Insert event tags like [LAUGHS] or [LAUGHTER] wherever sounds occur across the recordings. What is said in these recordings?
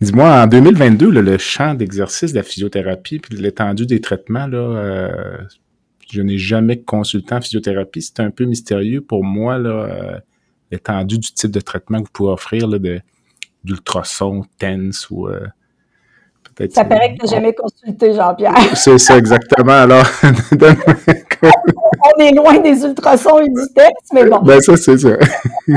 Dis-moi, en 2022, le champ d'exercice de la physiothérapie puis l'étendue des traitements, là, euh, je n'ai jamais consulté en physiothérapie. C'est un peu mystérieux pour moi, là, euh, l'étendue du type de traitement que vous pouvez offrir, là, de, d'ultrason, TENS ou euh, peut-être. Ça paraît que tu n'as jamais consulté, Jean-Pierre. [LAUGHS] C'est ça, exactement. Alors, [LAUGHS] on est loin des ultrasons et du TENS, mais bon. Ben, ça, c'est ça. [LAUGHS]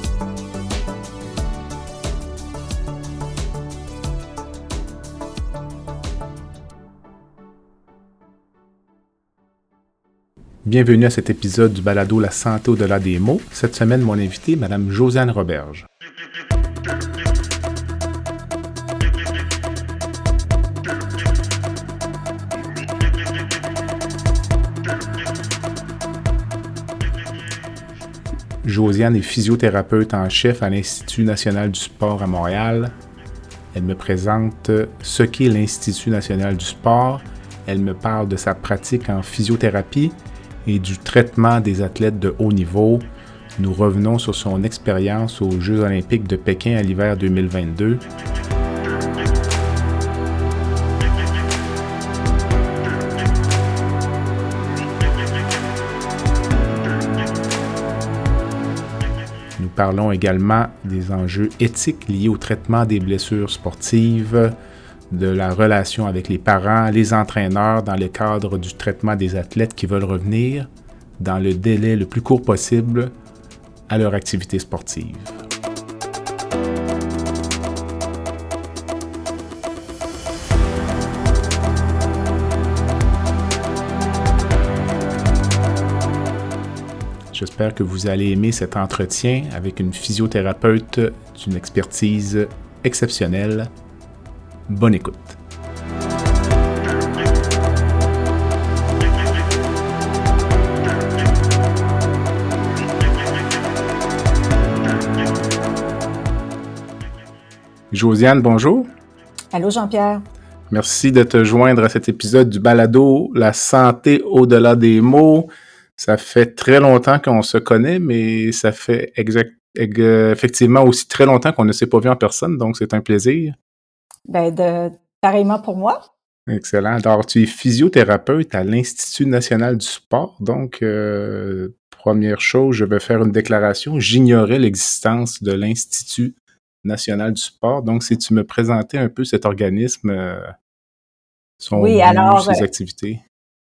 Bienvenue à cet épisode du balado La santé au-delà des mots. Cette semaine, mon invité, Mme Josiane Roberge. Josiane est physiothérapeute en chef à l'Institut national du sport à Montréal. Elle me présente ce qu'est l'Institut national du sport. Elle me parle de sa pratique en physiothérapie et du traitement des athlètes de haut niveau. Nous revenons sur son expérience aux Jeux olympiques de Pékin à l'hiver 2022. Nous parlons également des enjeux éthiques liés au traitement des blessures sportives, de la relation avec les parents, les entraîneurs dans le cadre du traitement des athlètes qui veulent revenir dans le délai le plus court possible à leur activité sportive. J'espère que vous allez aimer cet entretien avec une physiothérapeute d'une expertise exceptionnelle Bonne écoute. Josiane, bonjour. Allô Jean-Pierre. Merci de te joindre à cet épisode du balado La santé au-delà des mots. Ça fait très longtemps qu'on se connaît, mais ça fait effectivement aussi très longtemps qu'on ne s'est pas vu en personne, donc c'est un plaisir. Ben, de, pareillement pour moi. Excellent. Alors, tu es physiothérapeute à l'Institut national du sport. Donc, euh, première chose, je vais faire une déclaration. J'ignorais l'existence de l'Institut national du sport. Donc, si tu me présentais un peu cet organisme, euh, son oui, alors, ses euh, activités?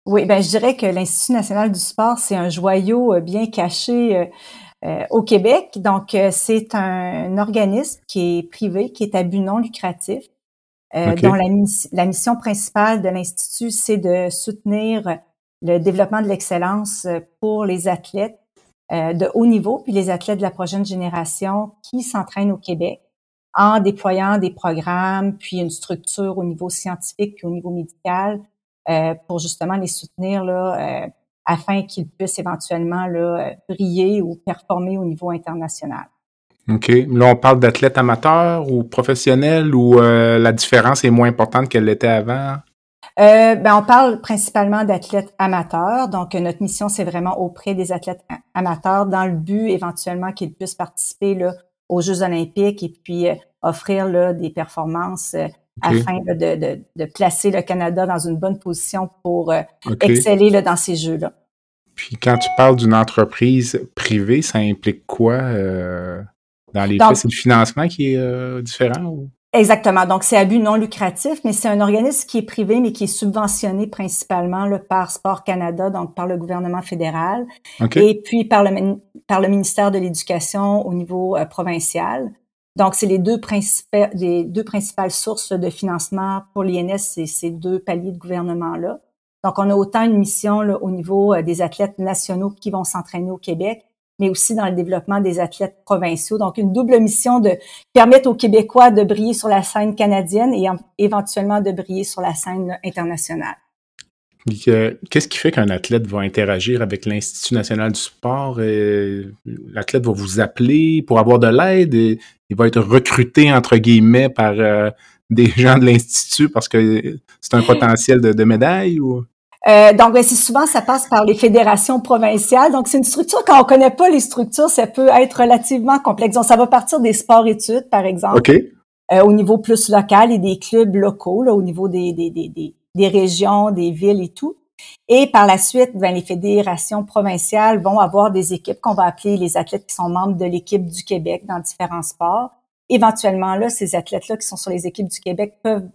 Oui, ben je dirais que l'Institut national du sport, c'est un joyau bien caché au Québec. Donc, c'est un, organisme qui est privé, qui est à but non lucratif, euh, dont la, la, mission principale de l'Institut, c'est de soutenir le développement de l'excellence euh, pour les athlètes euh, de haut niveau, puis les athlètes de la prochaine génération qui s'entraînent au Québec en déployant des programmes, puis une structure au niveau scientifique, puis au niveau médical, euh, pour justement les soutenir là, euh, afin qu'ils puissent éventuellement là, briller ou performer au niveau international. OK. Là, on parle d'athlètes amateurs ou professionnels ou euh, la différence est moins importante qu'elle l'était avant? Euh, ben, on parle principalement d'athlètes amateurs. Donc, notre mission, c'est vraiment auprès des athlètes amateurs dans le but éventuellement qu'ils puissent participer là, aux Jeux olympiques et puis euh, offrir là, des performances afin de, de, de, placer le Canada dans une bonne position pour exceller là, dans ces Jeux-là. Puis quand tu parles d'une entreprise privée, ça implique quoi? Dans les faits, c'est le financement qui est euh, différent? Exactement. Donc, c'est à but non lucratif, mais c'est un organisme qui est privé, mais qui est subventionné principalement là, par Sport Canada, donc par le gouvernement fédéral, et puis par le, par le ministère de l'Éducation au niveau euh, provincial. Donc, c'est les deux, principales, les deux principales sources de financement pour l'INS, c'est ces deux paliers de gouvernement-là. Donc, on a autant une mission là, au niveau euh, des athlètes nationaux qui vont s'entraîner au Québec, mais aussi dans le développement des athlètes provinciaux. Donc, une double mission de permettre aux Québécois de briller sur la scène canadienne et éventuellement de briller sur la scène internationale. Qu'est-ce qui fait qu'un athlète va interagir avec l'Institut national du sport? L'athlète va vous appeler pour avoir de l'aide? Il va être recruté, entre guillemets, par euh, des [LAUGHS] gens de l'Institut parce que c'est un potentiel de, médaille? Ou? Euh, donc, ben, c'est souvent, ça passe par les fédérations provinciales. Donc, c'est une structure, quand on connaît pas les structures, ça peut être relativement complexe. Donc, ça va partir des sports-études, par exemple. OK. Euh, au niveau plus local et des clubs locaux, là, au niveau des, des, des, des, des régions, des villes et tout. Et par la suite, ben, les fédérations provinciales vont avoir des équipes qu'on va appeler les athlètes qui sont membres de l'équipe du Québec dans différents sports. Éventuellement, là, ces athlètes-là qui sont sur les équipes du Québec peuvent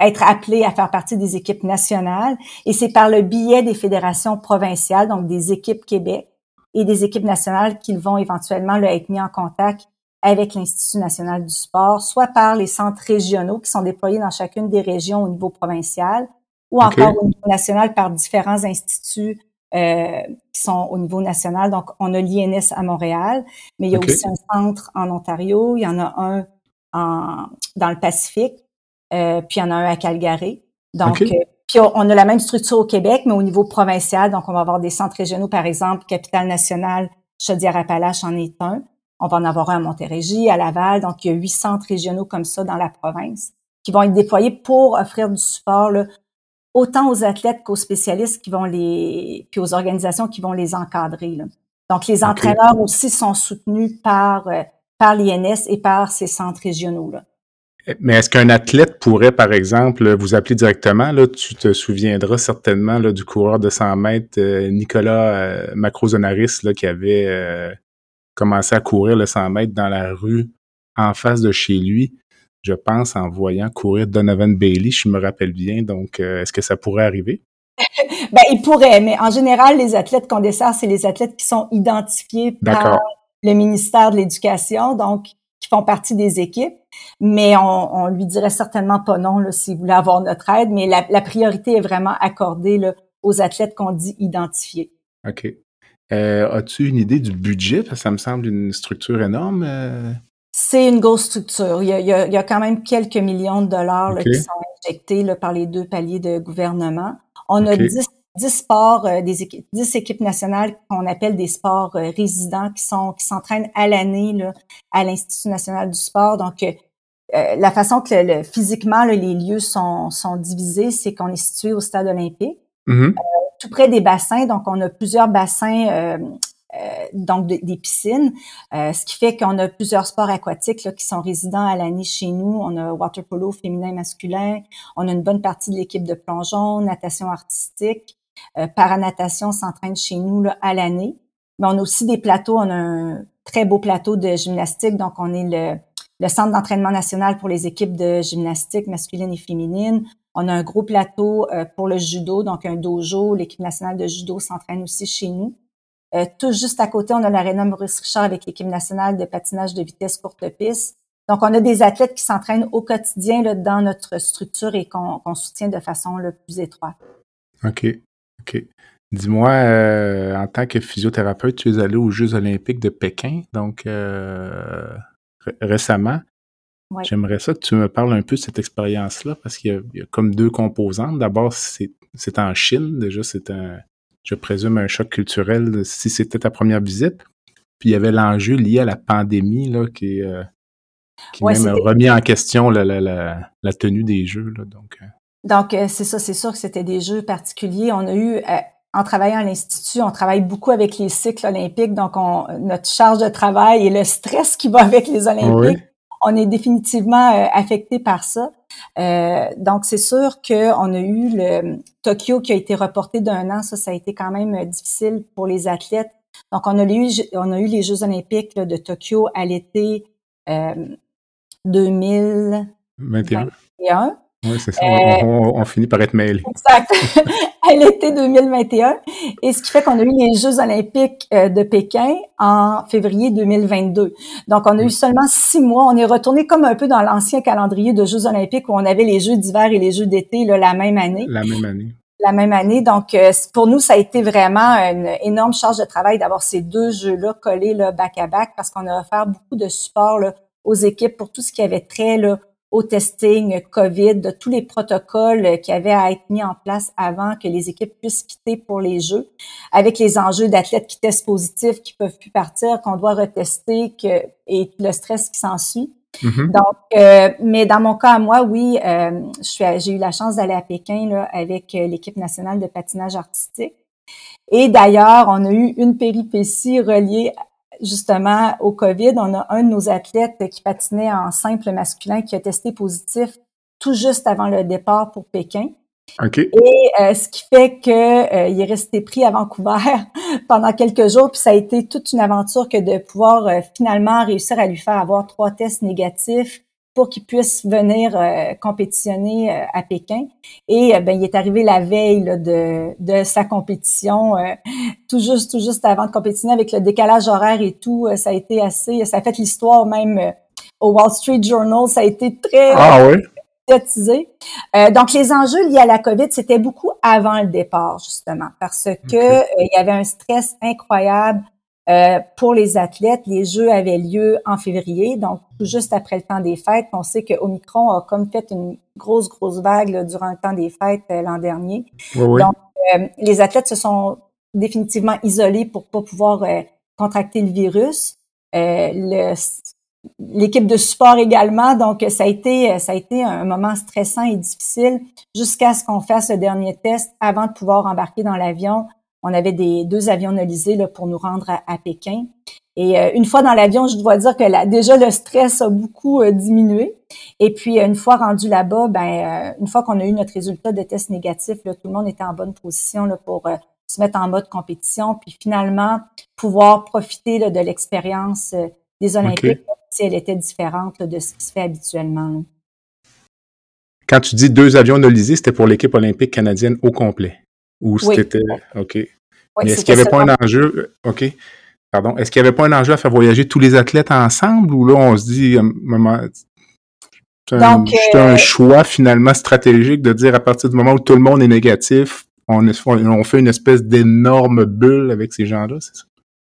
être appelés à faire partie des équipes nationales. Et c'est par le biais des fédérations provinciales, donc des équipes Québec et des équipes nationales qu'ils vont éventuellement là, être mis en contact avec l'Institut national du sport, soit par les centres régionaux qui sont déployés dans chacune des régions au niveau provincial, ou encore au niveau national par différents instituts euh, qui sont au niveau national. Donc, on a l'INS à Montréal, mais il y a aussi un centre en Ontario, il y en a un en, dans le Pacifique, euh, puis il y en a un à Calgary. Donc, euh, puis on a la même structure au Québec, mais au niveau provincial. Donc, on va avoir des centres régionaux, par exemple, Capitale nationale, Chaudière-Appalaches en est un. On va en avoir un à Montérégie, à Laval. Donc, il y a huit centres régionaux comme ça dans la province qui vont être déployés pour offrir du support là, autant aux athlètes qu'aux spécialistes qui vont les, puis aux organisations qui vont les encadrer. Là. Donc, les entraîneurs aussi sont soutenus par, euh, par l'INS et par ces centres régionaux. Là. Mais est-ce qu'un athlète pourrait, par exemple, vous appeler directement? Là, tu te souviendras certainement là, du coureur de 100 mètres, euh, Nicolas euh, Macrozonaris, là, qui avait euh, commencé à courir le 100 mètres dans la rue en face de chez lui je pense, en voyant courir Donovan Bailey, je me rappelle bien. Donc, euh, est-ce que ça pourrait arriver? [LAUGHS] ben, il pourrait, mais en général, les athlètes qu'on dessert, c'est les athlètes qui sont identifiés par le ministère de l'Éducation, donc qui font partie des équipes. Mais on, on lui dirait certainement pas non là, s'il voulait avoir notre aide, mais la, priorité est vraiment accordée là, aux athlètes qu'on dit identifiés. OK. Euh, as-tu une idée du budget? Ça me semble une structure énorme. Euh c'est une grosse structure. Il y, a, il, y a, quand même quelques millions de dollars qui sont injectés là, par les deux paliers de gouvernement. On a 10, sports, euh, des équipes, 10 équipes nationales qu'on appelle des sports euh, résidents qui sont qui s'entraînent à l'année à l'Institut national du sport. Donc, euh, la façon que le, physiquement les lieux sont, sont divisés, c'est qu'on est situé au stade olympique, mm-hmm. tout près des bassins. Donc, on a plusieurs bassins euh, donc des piscines, euh, ce qui fait qu'on a plusieurs sports aquatiques là, qui sont résidents à l'année chez nous. On a water polo féminin et masculin, on a une bonne partie de l'équipe de plongeon, natation artistique, euh, paranatation s'entraîne chez nous là, à l'année. Mais on a aussi des plateaux, on a un très beau plateau de gymnastique, donc on est le, centre d'entraînement national pour les équipes de gymnastique masculine et féminine. On a un gros plateau pour le judo, donc un dojo. L'équipe nationale de judo s'entraîne aussi chez nous. Euh, tout juste à côté, on a l'aréna Maurice Richard avec l'équipe nationale de patinage de vitesse courte piste. Donc, on a des athlètes qui s'entraînent au quotidien là, dans notre structure et qu'on soutient de façon le plus étroite. OK. OK. Dis-moi, euh, en tant que physiothérapeute, tu es allé aux Jeux olympiques de Pékin, donc euh, récemment. J'aimerais ça que tu me parles un peu de cette expérience-là, parce qu'il y, a comme deux composantes. D'abord, c'est en Chine, déjà, c'est un, je présume, un choc culturel si c'était ta première visite. Puis il y avait l'enjeu lié à la pandémie là, qui, euh, qui même a remis en question la, la, la, tenue des Jeux. Là, donc, euh. Donc euh, c'est ça, c'est sûr que c'était des Jeux particuliers. On a eu, en travaillant à l'Institut, on travaille beaucoup avec les cycles olympiques, donc on, notre charge de travail et le stress qui va avec les Olympiques, on est définitivement affecté par ça. Euh, donc, c'est sûr qu'on a eu le Tokyo qui a été reporté d'un an. Ça, ça a été quand même euh, difficile pour les athlètes. Donc, on a eu, on a eu les Jeux olympiques de Tokyo à l'été euh, 2021. Oui, c'est ça. On, finit par être mêlés. Exact. [LAUGHS] à l'été 2021. Et ce qui fait qu'on a eu les Jeux olympiques euh, de Pékin en février 2022. Donc, on a eu seulement six mois. On est retourné comme un peu dans l'ancien calendrier de Jeux olympiques où on avait les Jeux d'hiver et les Jeux d'été la même année. La même année. La même année. Donc, euh, pour nous, ça a été vraiment une énorme charge de travail d'avoir ces deux jeux-là collés là, back à back parce qu'on a offert beaucoup de support là, aux équipes pour tout ce qui avait trait là, au testing COVID, de tous les protocoles qui avaient à être mis en place avant que les équipes puissent quitter pour les Jeux, avec les enjeux d'athlètes qui testent positifs, qui peuvent plus partir, qu'on doit retester, que, et le stress qui s'ensuit. Mm-hmm. Donc, euh, mais dans mon cas, moi, oui, euh, j'ai eu la chance d'aller à Pékin là, avec euh, l'équipe nationale de patinage artistique. Et d'ailleurs, on a eu une péripétie reliée justement au COVID. On a un de nos athlètes qui patinait en simple masculin qui a testé positif tout juste avant le départ pour Pékin. Okay. Et euh, ce qui fait que euh, il est resté pris à Vancouver [LAUGHS] pendant quelques jours, puis ça a été toute une aventure que de pouvoir euh, finalement réussir à lui faire avoir trois tests négatifs pour qu'il puisse venir compétitionner à Pékin. Et ben il est arrivé la veille de, de sa compétition, tout juste tout juste avant de compétitionner avec le décalage horaire et tout, ça a été assez, ça a fait l'histoire même au Wall Street Journal, ça a été très ah, oui? euh, donc, les enjeux liés à la COVID, c'était beaucoup avant le départ, justement, parce que euh, il y avait un stress incroyable euh, pour les athlètes. Les Jeux avaient lieu en février, donc juste après le temps des fêtes. On sait que Omicron a comme fait une grosse, grosse vague durant le temps des fêtes l'an dernier. Donc, les athlètes se sont définitivement isolés pour pas pouvoir contracter le virus. le l'équipe de support également. Donc, ça a été, ça a été un moment stressant et difficile jusqu'à ce qu'on fasse le dernier test avant de pouvoir embarquer dans l'avion. On avait des deux avions nolisés là, pour nous rendre à, Pékin. Et euh, une fois dans l'avion, je dois dire que là, déjà le stress a beaucoup euh, diminué. Et puis une fois rendu là-bas, ben euh, une fois qu'on a eu notre résultat de test négatif, là, tout le monde était en bonne position là, pour se mettre en mode compétition, puis finalement pouvoir profiter de l'expérience des Olympiques si elle était différente de ce qui se fait habituellement. Quand tu dis deux avions nolisés, c'était pour l'équipe olympique canadienne au complet? Ou c'était. OK. Mais est-ce qu'il n'y avait pas un enjeu. OK. Pardon. Est-ce qu'il n'y avait pas un enjeu à faire voyager tous les athlètes ensemble ou là, on se dit, c'est un, un, euh, choix finalement stratégique de dire à partir du moment où tout le monde est négatif, on, on fait une espèce d'énorme bulle avec ces gens-là, c'est ça?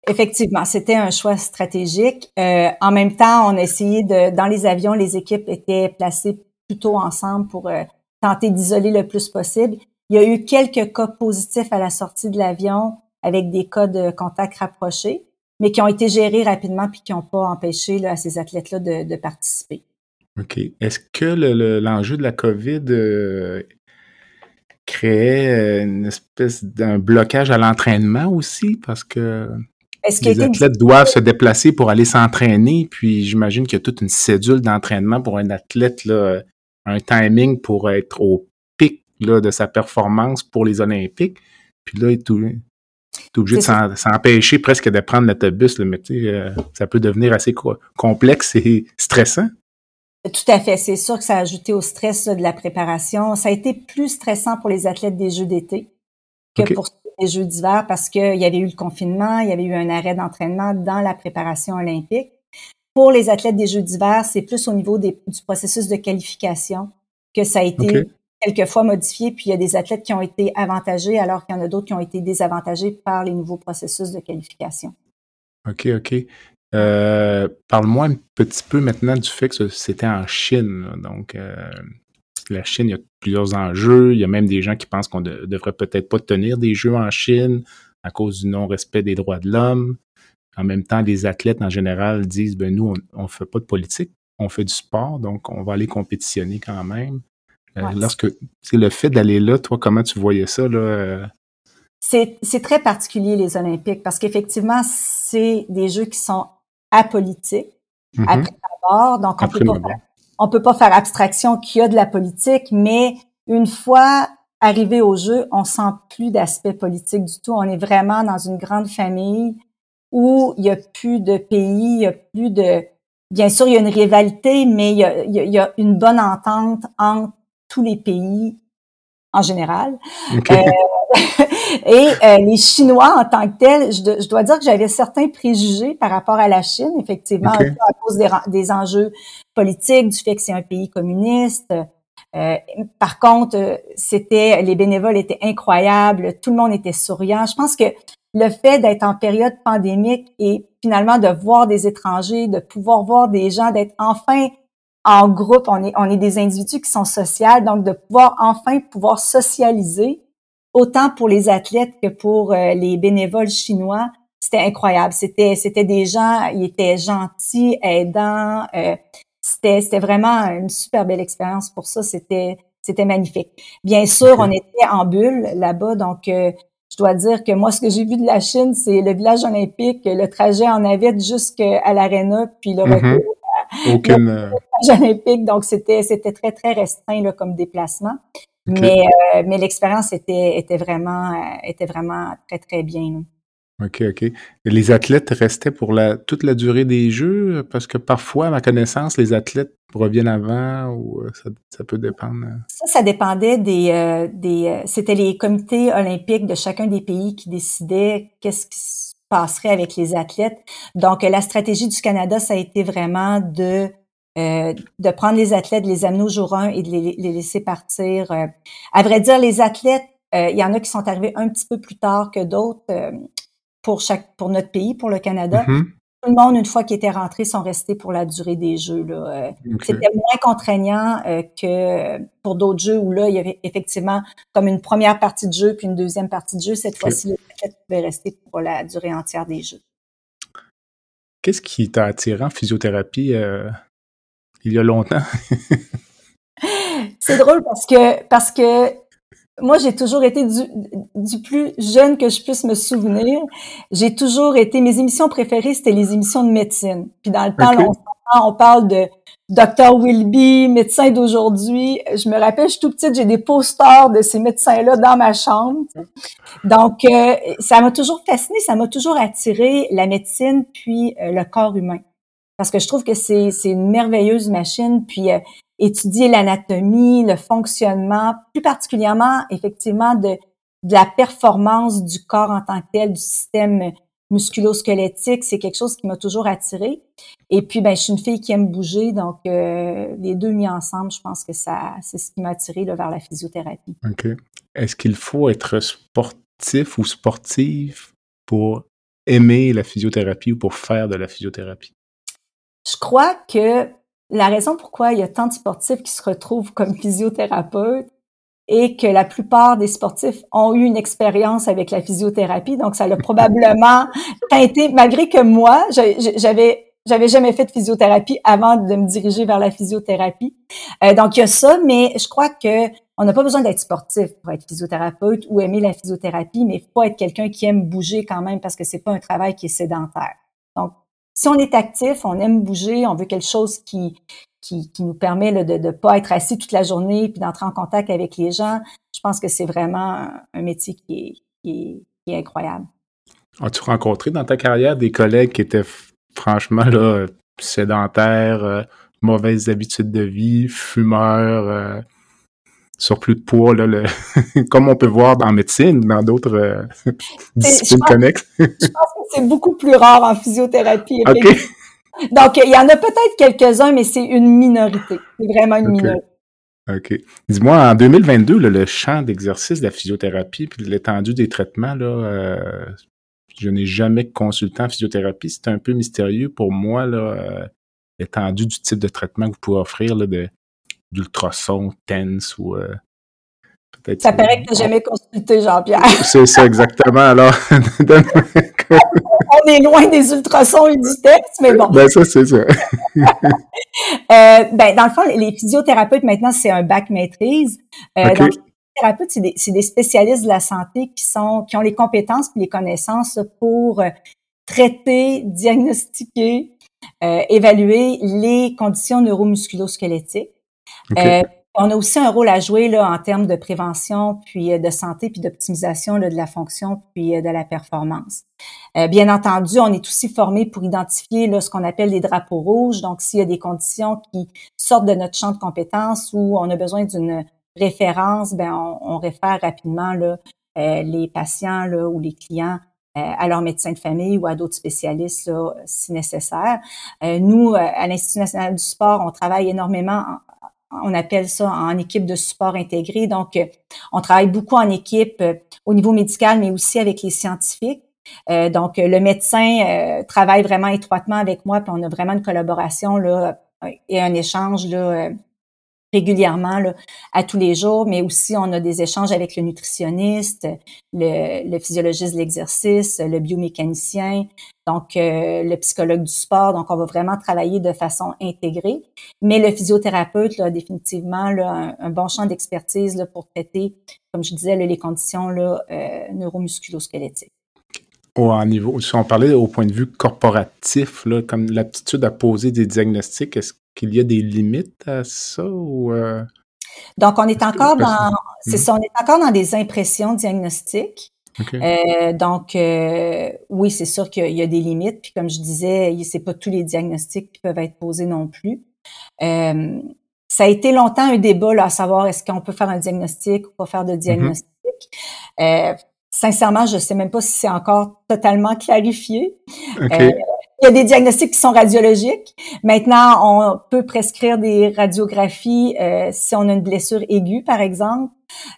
Effectivement, c'était un choix stratégique. Euh, en même temps, on a essayé de, dans les avions, les équipes étaient placées plutôt ensemble pour euh, tenter d'isoler le plus possible. Il y a eu quelques cas positifs à la sortie de l'avion avec des cas de contact rapprochés, mais qui ont été gérés rapidement puis qui n'ont pas empêché là, à ces athlètes-là de, de, participer. OK. Est-ce que l'enjeu de la COVID euh, créait une espèce d'un blocage à l'entraînement aussi? Parce que les athlètes doivent se déplacer pour aller s'entraîner, puis j'imagine qu'il y a toute une cédule d'entraînement pour un athlète, là, un timing pour être au là, de sa performance pour les Olympiques. Puis là, il est, obligé de s'empêcher presque de prendre l'autobus, mais euh, ça peut devenir assez complexe et stressant. Tout à fait. C'est sûr que ça a ajouté au stress de la préparation. Ça a été plus stressant pour les athlètes des Jeux d'été que pour les Jeux d'hiver parce qu'il y avait eu le confinement, il y avait eu un arrêt d'entraînement dans la préparation olympique. Pour les athlètes des Jeux d'hiver, c'est plus au niveau du processus de qualification que ça a été quelquefois modifié, puis il y a des athlètes qui ont été avantagés alors qu'il y en a d'autres qui ont été désavantagés par les nouveaux processus de qualification. OK, OK. Euh, parle-moi un petit peu maintenant du fait que c'était en Chine. Donc, euh, la Chine, il y a plusieurs enjeux. Il y a même des gens qui pensent qu'on ne devrait peut-être pas tenir des jeux en Chine à cause du non-respect des droits de l'homme. En même temps, les athlètes en général disent ben nous, on ne fait pas de politique, on fait du sport, donc on va aller compétitionner quand même. Euh, lorsque c'est le fait d'aller là, toi, comment tu voyais ça là? Euh? C'est très particulier les Olympiques parce qu'effectivement, c'est des jeux qui sont apolitiques mm-hmm. après d'abord, donc on peut pas on peut pas faire abstraction qu'il y a de la politique, mais une fois arrivé au jeu, on sent plus d'aspect politique du tout. On est vraiment dans une grande famille où il y a plus de pays, il y a plus de, bien sûr, il y a une rivalité, mais il y a, il y a une bonne entente entre tous les pays en général. Euh, [LAUGHS] et euh, les Chinois en tant que tels, je, dois dire que j'avais certains préjugés par rapport à la Chine, effectivement, à cause des, enjeux politiques, du fait que c'est un pays communiste. Euh, par contre, c'était les bénévoles étaient incroyables, tout le monde était souriant. Je pense que le fait d'être en période pandémique et finalement de voir des étrangers, de pouvoir voir des gens, d'être enfin en groupe, on est, on est des individus qui sont sociaux, donc de pouvoir enfin pouvoir socialiser, autant pour les athlètes que pour euh, les bénévoles chinois, c'était incroyable. C'était, c'était des gens, ils étaient gentils, aidants. Euh, c'était, c'était vraiment une super belle expérience pour ça. C'était, c'était magnifique. Bien sûr, on était en bulle là-bas, donc euh, je dois dire que moi, ce que j'ai vu de la Chine, c'est le village olympique, le trajet en navette jusqu'à l'aréna, puis le mm-hmm. retour aucune... Euh, olympique, donc c'était c'était très très restreint là, comme déplacement. Mais euh, mais l'expérience était était vraiment euh, était vraiment très très bien. OK, OK. Les athlètes restaient pour la toute la durée des Jeux? Parce que parfois, à ma connaissance, les athlètes reviennent avant ou ça, ça peut dépendre? Ça, ça dépendait des... des C'était les comités olympiques de chacun des pays qui décidaient qu'est-ce qui passerait avec les athlètes. Donc, la stratégie du Canada, ça a été vraiment de euh, de prendre les athlètes, de les amener au jour 1 et de les, laisser partir. Euh. À vrai dire, les athlètes, euh, il y en a qui sont arrivés un petit peu plus tard que d'autres pour chaque pour notre pays, pour le Canada. Mm-hmm tout le monde, une fois qu'ils étaient rentrés, sont restés pour la durée des jeux. Euh, c'était moins contraignant euh, que pour d'autres jeux où là, il y avait effectivement comme une première partie de jeu puis une deuxième partie de jeu. Cette fois-ci, les athlètes pouvaient rester pour la durée entière des jeux. Qu'est-ce qui t'a attiré en physiothérapie euh, il y a longtemps? [LAUGHS] C'est drôle parce que parce que moi, j'ai toujours été du, du, plus jeune que je puisse me souvenir. J'ai toujours été, mes émissions préférées, c'était les émissions de médecine. Puis dans le temps, on, parle de Dr. Wilby, médecin d'aujourd'hui. Je me rappelle, je suis tout petite, j'ai des posters de ces médecins-là dans ma chambre. Donc, euh, ça m'a toujours fasciné, ça m'a toujours attiré la médecine puis euh, le corps humain. Parce que je trouve que c'est une merveilleuse machine. Puis euh, étudier l'anatomie, le fonctionnement, plus particulièrement effectivement de, de la performance du corps en tant que tel, du système musculo-squelettique, c'est quelque chose qui m'a toujours attiré. Et puis, ben, je suis une fille qui aime bouger, donc euh, les deux mis ensemble, je pense que ça, c'est ce qui m'a attiré vers la physiothérapie. OK. Est-ce qu'il faut être sportif ou sportive pour aimer la physiothérapie ou pour faire de la physiothérapie? Je crois que la raison pourquoi il y a tant de sportifs qui se retrouvent comme [LAUGHS] physiothérapeutes et que la plupart des sportifs ont eu une expérience avec la physiothérapie. Donc, ça l'a [LAUGHS] probablement teinté, malgré que moi, j'avais j'avais jamais fait de physiothérapie avant de me diriger vers la physiothérapie. Euh, donc, il y a ça, mais je crois que on n'a pas besoin d'être sportif pour être physiothérapeute ou aimer la physiothérapie, mais il faut être quelqu'un qui aime bouger quand même parce que c'est pas un travail qui est sédentaire. Si on est actif, on aime bouger, on veut quelque chose qui, qui, nous permet de ne pas être assis toute la journée puis d'entrer en contact avec les gens, je pense que c'est vraiment un métier qui est, incroyable. As-tu rencontré dans ta carrière des collègues qui étaient franchement là, sédentaires, euh, mauvaises habitudes de vie, fumeurs, euh, surplus de poids, là, le [LAUGHS] comme on peut voir en médecine, dans d'autres euh, disciplines connexes. [LAUGHS] je pense que c'est beaucoup plus rare en physiothérapie. [LAUGHS] Donc, il y en a peut-être quelques-uns, mais c'est une minorité. C'est vraiment une minorité. OK. Dis-moi, en 2022, le champ d'exercice de la physiothérapie puis l'étendue des traitements, là, euh, je n'ai jamais consulté en physiothérapie. C'est un peu mystérieux pour moi, là, euh, l'étendue du type de traitement que vous pouvez offrir, là, de, d'ultrasons, TENS ou euh, peut-être. Ça paraît que tu n'as jamais consulté, Jean-Pierre. [LAUGHS] C'est ça, exactement. Alors, [LAUGHS] on est loin des ultrasons et du TENS, mais bon. Ben, ça, c'est ça. [LAUGHS] euh, ben, dans le fond, les physiothérapeutes, maintenant, c'est un bac maîtrise. Euh, Donc, les physiothérapeutes, c'est des, des, spécialistes de la santé qui sont, qui ont les compétences et les connaissances pour euh, traiter, diagnostiquer, euh, évaluer les conditions neuromusculo-squelettiques. Euh, on a aussi un rôle à jouer là, en termes de prévention, puis euh, de santé, puis d'optimisation de la fonction, puis euh, de la performance. bien entendu, on est aussi formé pour identifier là, ce qu'on appelle les drapeaux rouges. Donc, s'il y a des conditions qui sortent de notre champ de compétences ou on a besoin d'une référence, ben on, réfère rapidement les patients ou les clients à leur médecin de famille ou à d'autres spécialistes si nécessaire. nous, à l'Institut national du sport, on travaille énormément on appelle ça en équipe de support intégré. Donc, euh, on travaille beaucoup en équipe euh, au niveau médical, mais aussi avec les scientifiques. Euh, donc, le médecin travaille vraiment étroitement avec moi, puis on a vraiment une collaboration là et un échange là, régulièrement à tous les jours, mais aussi on a des échanges avec le nutritionniste, le, physiologiste de l'exercice, le biomécanicien, donc euh, le psychologue du sport. Donc on va vraiment travailler de façon intégrée. Mais le physiothérapeute là, a définitivement un, bon champ d'expertise pour traiter, comme je disais, les conditions là, euh, neuromusculosquelettiques. Au niveau, si on parlait au point de vue corporatif, comme l'aptitude à poser des diagnostics, est-ce qu'il y a des limites à ça ou euh? Donc, on est encore dans, c'est ça, on est encore dans des impressions diagnostiques. Euh, donc, euh, oui, c'est sûr qu'il y a des limites. Puis, comme je disais, c'est pas tous les diagnostics qui peuvent être posés non plus. ça a été longtemps un débat là, à savoir est-ce qu'on peut faire un diagnostic ou pas faire de mm-hmm. diagnostic. sincèrement, je sais même pas si c'est encore totalement clarifié. Il y a des diagnostics qui sont radiologiques. Maintenant, on peut prescrire des radiographies euh, si on a une blessure aiguë, par exemple.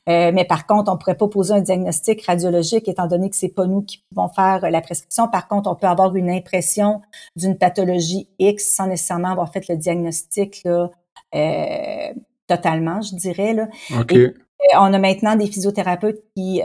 Euh, mais par contre, on pourrait pas poser un diagnostic radiologique étant donné que c'est pas nous qui pouvons faire la prescription. Par contre, on peut avoir une impression d'une pathologie X sans nécessairement avoir fait le diagnostic là, euh, totalement, je dirais. Là. Et, on a maintenant des physiothérapeutes qui,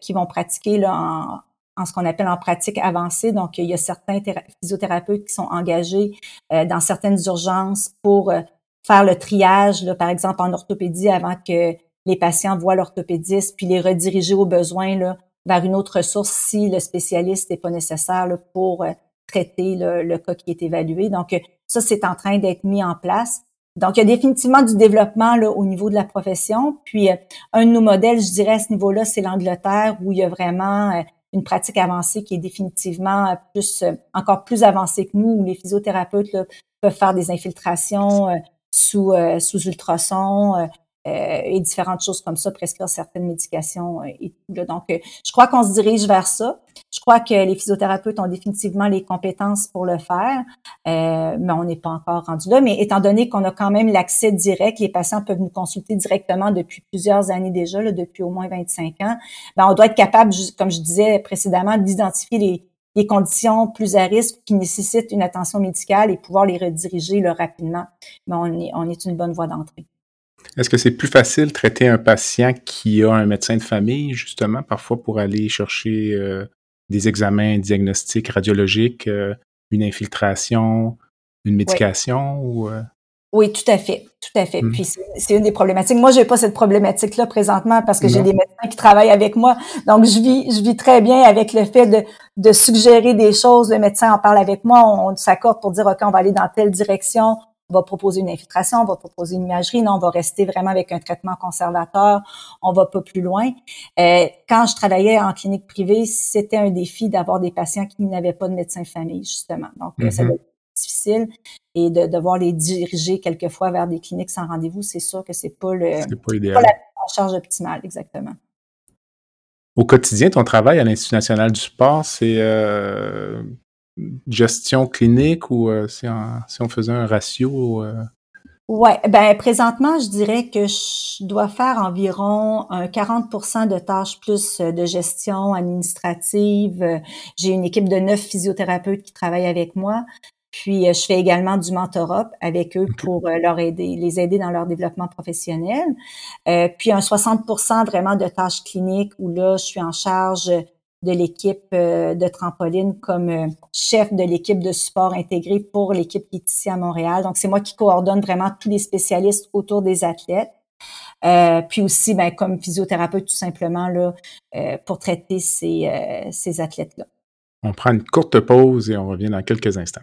qui vont pratiquer là, en, en ce qu'on appelle en pratique avancée. Donc, il y a certains physiothérapeutes qui sont engagés euh, dans certaines urgences pour euh, faire le triage, là, par exemple en orthopédie, avant que les patients voient l'orthopédiste, puis les rediriger au besoin là, vers une autre ressource si le spécialiste n'est pas nécessaire là, pour euh, traiter le cas qui est évalué. Donc, ça, c'est en train d'être mis en place. Donc, il y a définitivement du développement là, au niveau de la profession. Puis, un de nos modèles, je dirais, à ce niveau-là, c'est l'Angleterre, où il y a vraiment une pratique avancée qui est définitivement plus encore plus avancée que nous, où les physiothérapeutes peuvent faire des infiltrations euh, sous, euh, sous ultrasons, euh, euh, et différentes choses comme ça, prescrire certaines médications euh, et tout. Donc, euh, je crois qu'on se dirige vers ça. Je crois que les physiothérapeutes ont définitivement les compétences pour le faire, mais on n'est pas encore rendu là. Mais étant donné qu'on a quand même l'accès direct, les patients peuvent nous consulter directement depuis plusieurs années déjà, là, depuis au moins 25 ans, ben, on doit être capable, comme je disais précédemment, d'identifier les, les conditions plus à risque qui nécessitent une attention médicale et pouvoir les rediriger là, rapidement. Mais on est, on est une bonne voie d'entrée. Est-ce que c'est plus facile de traiter un patient qui a un médecin de famille, justement, parfois pour aller chercher euh, des examens diagnostiques radiologiques, euh, une infiltration, une médication oui. ou euh? Oui, tout à fait, tout à fait. Hmm. Puis c'est une des problématiques. Moi, j'ai pas cette problématique-là présentement parce que j'ai des médecins qui travaillent avec moi. Donc, je vis, je vis très bien avec le fait de, de suggérer des choses. Le médecin en parle avec moi. On, on s'accorde pour dire, OK, on va aller dans telle direction on va proposer une infiltration, on va proposer une imagerie, non, on va rester vraiment avec un traitement conservateur, on va pas plus loin. Euh, quand je travaillais en clinique privée, c'était un défi d'avoir des patients qui n'avaient pas de médecin de famille, justement. Donc, mm ça mm-hmm. difficile. Et de devoir les diriger quelquefois vers des cliniques sans rendez-vous, c'est sûr que c'est pas le pas, idéal. la charge optimale, exactement. Au quotidien, ton travail à l'Institut national du sport, c'est euh, gestion clinique ou euh, si, on, faisait un ratio? Euh? Oui, ben présentement, je dirais que je dois faire environ un 40% de tâches plus de gestion administrative. J'ai une équipe de neuf physiothérapeutes qui travaillent avec moi. Puis je fais également du mentorat avec eux pour euh, leur aider, les aider dans leur développement professionnel. puis un 60% vraiment de tâches cliniques où là, je suis en charge de l'équipe euh, de trampoline comme euh, chef de l'équipe de support intégré pour l'équipe qui est ici à Montréal. Donc, c'est moi qui coordonne vraiment tous les spécialistes autour des athlètes. Euh, puis aussi, ben, comme physiothérapeute, tout simplement, là, pour traiter ces, ces athlètes-là. On prend une courte pause et on revient dans quelques instants.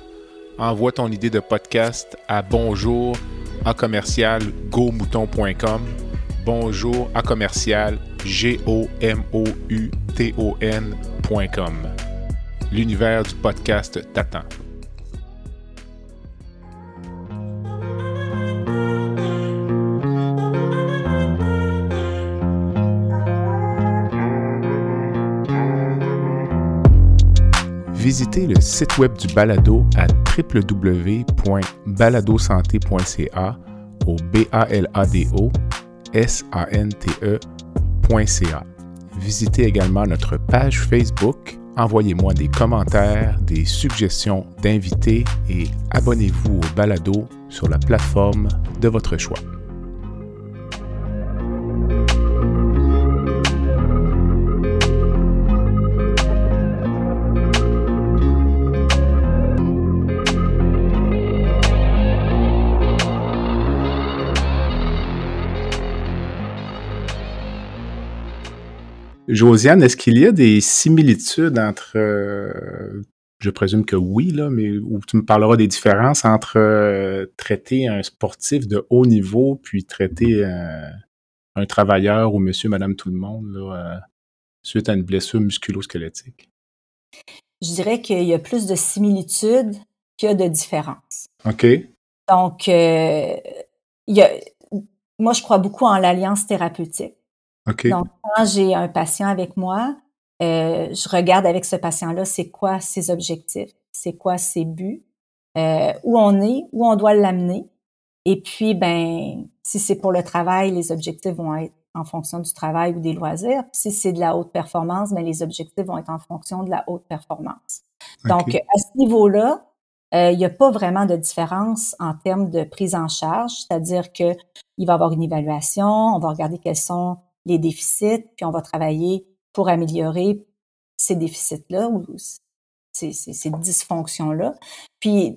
envoie ton idée de podcast à bonjour à commercial gomouton.com. Bonjour à commercial g o m o u t o n.com. L'univers du podcast t'attend. Visitez le site web du balado à www.baladosanté.ca au b a l a d o s a n t e.ca. Visitez également notre page Facebook Envoyez-moi des commentaires, des suggestions d'invités et abonnez-vous au balado sur la plateforme de votre choix. Josiane, est-ce qu'il y a des similitudes entre, euh, je présume que oui, là, mais où tu me parleras des différences entre euh, traiter un sportif de haut niveau puis traiter euh, un travailleur ou monsieur, madame, tout le monde là, suite à une blessure musculo-squelettique? Je dirais qu'il y a plus de similitudes que de différences. OK. Donc, il y a, moi, je crois beaucoup en l'alliance thérapeutique. Donc, quand j'ai un patient avec moi, euh, je regarde avec ce patient-là, c'est quoi ses objectifs, c'est quoi ses buts, euh, où on est, où on doit l'amener. Et puis, ben, si c'est pour le travail, les objectifs vont être en fonction du travail ou des loisirs. Si c'est de la haute performance, ben, les objectifs vont être en fonction de la haute performance. Donc, à ce niveau-là, euh, il n'y a pas vraiment de différence en termes de prise en charge, c'est-à-dire que il va y avoir une évaluation, on va regarder quels sont les déficits, puis on va travailler pour améliorer ces déficits-là ou ces, ces, dysfonctions-là. Puis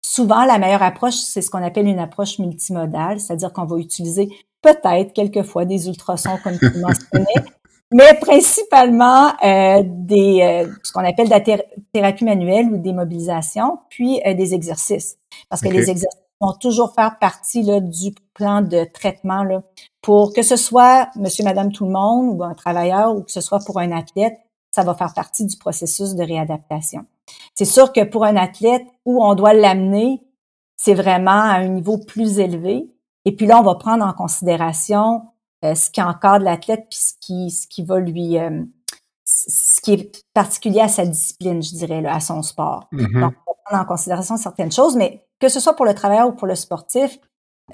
souvent, la meilleure approche, c'est ce qu'on appelle une approche multimodale, c'est-à-dire qu'on va utiliser peut-être quelquefois des ultrasons comme tu mentionnais, [LAUGHS] mais principalement euh, des euh, ce qu'on appelle de la thérapie manuelle ou des mobilisations, puis euh, des exercices. Parce que les exercices vont toujours faire partie là, du plan de traitement là, pour que ce soit monsieur, madame, tout le monde ou un travailleur ou que ce soit pour un athlète, ça va faire partie du processus de réadaptation. C'est sûr que pour un athlète où on doit l'amener, c'est vraiment à un niveau plus élevé. Et puis là, on va prendre en considération euh, ce qui encadre l'athlète puis ce qui, ce qui va lui, euh, ce qui est particulier à sa discipline, je dirais, là, à son sport. Mm-hmm. Donc, on va prendre en considération certaines choses, mais que ce soit pour le travailleur ou pour le sportif,